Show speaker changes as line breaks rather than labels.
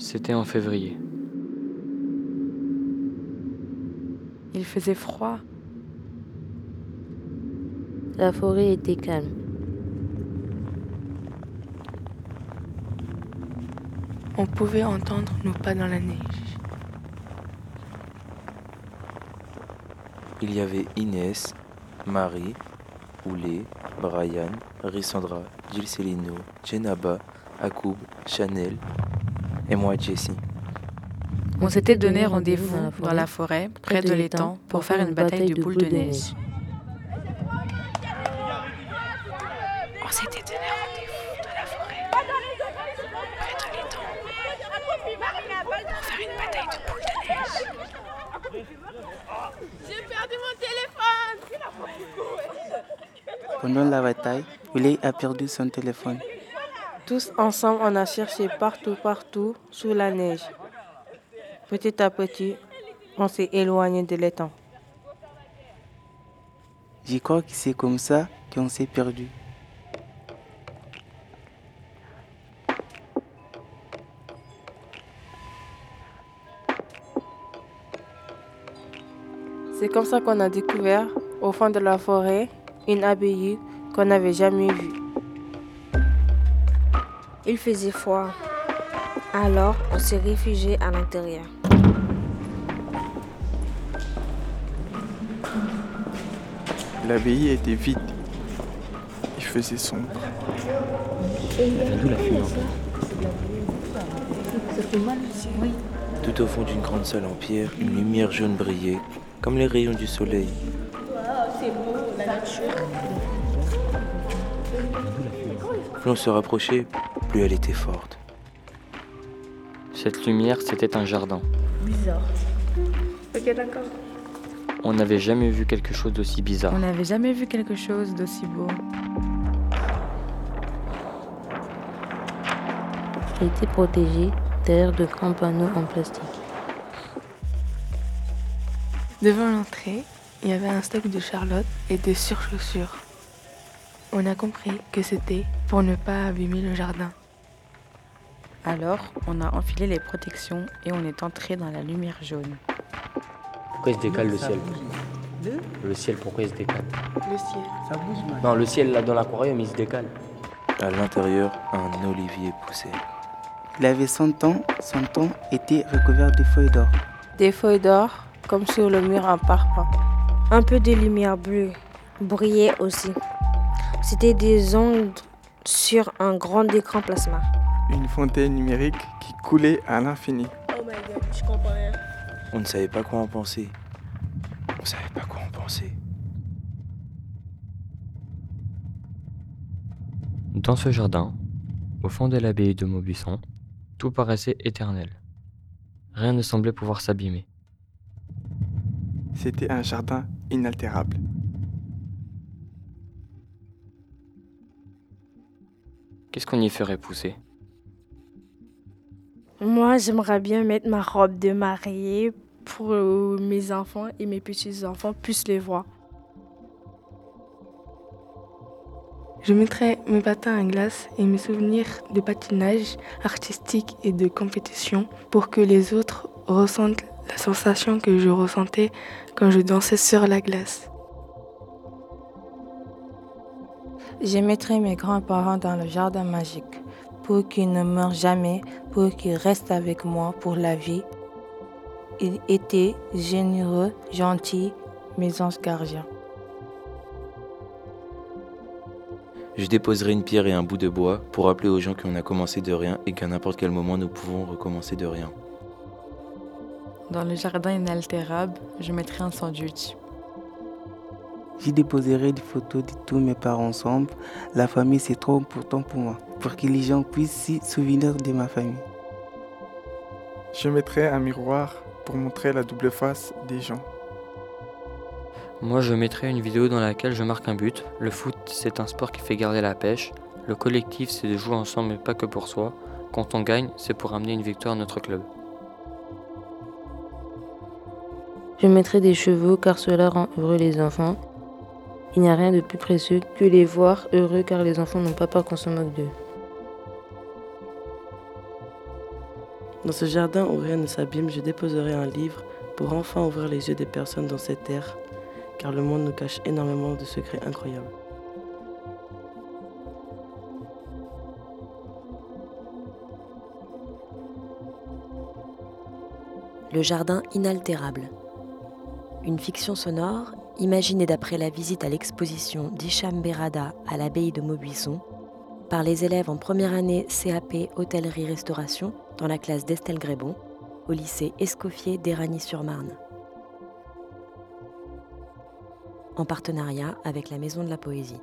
C'était en février.
Il faisait froid.
La forêt était calme.
On pouvait entendre nos pas dans la neige.
Il y avait Inès, Marie, Oulé, Brian, Rissandra, Gilles Célino, Jenaba, Akoub, Chanel et moi Jessie.
On s'était donné rendez-vous dans la forêt, près de l'étang, pour faire une bataille de boules de neige. On s'était donné rendez-vous dans la forêt, près de l'étang, pour faire une bataille de boules de neige.
J'ai perdu mon téléphone
Pendant la bataille, Willy a perdu son téléphone.
Tous ensemble, on a cherché partout, partout, sous la neige. Petit à petit, on s'est éloigné de l'étang.
Je crois que c'est comme ça qu'on s'est perdu.
C'est comme ça qu'on a découvert, au fond de la forêt, une abbaye qu'on n'avait jamais vue.
Il faisait froid. Alors, on s'est réfugié à l'intérieur.
L'abbaye était vide. Il faisait sombre.
Tout au fond d'une grande salle en pierre, une lumière jaune brillait, comme les rayons du soleil. Plus on se rapprochait, plus elle était forte.
Cette lumière, c'était un jardin.
Bizarre. Ok, d'accord.
On n'avait jamais vu quelque chose d'aussi bizarre.
On n'avait jamais vu quelque chose d'aussi beau.
Elle était protégée derrière de grands panneaux en plastique.
Devant l'entrée, il y avait un stock de Charlotte et des surchaussures. On a compris que c'était pour ne pas abîmer le jardin. Alors, on a enfilé les protections et on est entré dans la lumière jaune.
Pourquoi il se décale le ciel Le ciel, pourquoi il se décale
Le ciel.
Non, le ciel là dans l'aquarium, il se décale.
À l'intérieur, un olivier poussait.
Il avait 100 ans, son temps était recouvert de feuilles d'or.
Des feuilles d'or, comme sur le mur en parpaing.
Un peu de lumière bleue brillait aussi. C'était des ondes sur un grand écran plasma.
Une fontaine numérique qui coulait à l'infini.
Oh my god, je comprends rien.
On ne savait pas quoi en penser. On savait pas quoi en penser.
Dans ce jardin, au fond de l'abbaye de Maubuisson, tout paraissait éternel. Rien ne semblait pouvoir s'abîmer.
C'était un jardin inaltérable.
Qu'est-ce qu'on y ferait pousser?
Moi, j'aimerais bien mettre ma robe de mariée pour euh, mes enfants et mes petits-enfants puissent les voir.
Je mettrai mes patins à glace et mes souvenirs de patinage artistique et de compétition pour que les autres ressentent la sensation que je ressentais quand je dansais sur la glace.
Je mettrai mes grands-parents dans le jardin magique pour qu'ils ne meurent jamais, pour qu'ils restent avec moi pour la vie. Ils étaient généreux, gentils, mes anges gardiens.
Je déposerai une pierre et un bout de bois pour rappeler aux gens qu'on a commencé de rien et qu'à n'importe quel moment nous pouvons recommencer de rien.
Dans le jardin inaltérable, je mettrai un sandwich.
J'y déposerai des photos de tous mes parents ensemble. La famille, c'est trop important pour moi, pour que les gens puissent se souvenir de ma famille.
Je mettrai un miroir pour montrer la double face des gens.
Moi, je mettrais une vidéo dans laquelle je marque un but. Le foot, c'est un sport qui fait garder la pêche. Le collectif, c'est de jouer ensemble, mais pas que pour soi. Quand on gagne, c'est pour amener une victoire à notre club.
Je mettrai des chevaux car cela rend heureux les enfants. Il n'y a rien de plus précieux que les voir heureux car les enfants n'ont pas peur qu'on se moque d'eux.
Dans ce jardin où rien ne s'abîme, je déposerai un livre pour enfin ouvrir les yeux des personnes dans cette terre, car le monde nous cache énormément de secrets incroyables.
Le jardin inaltérable. Une fiction sonore imaginée d'après la visite à l'exposition d'Hicham Berada à l'abbaye de Maubuisson par les élèves en première année CAP Hôtellerie-Restauration dans la classe d'Estelle Grébon au lycée Escoffier d'Éragny-sur-Marne. En partenariat avec la Maison de la Poésie.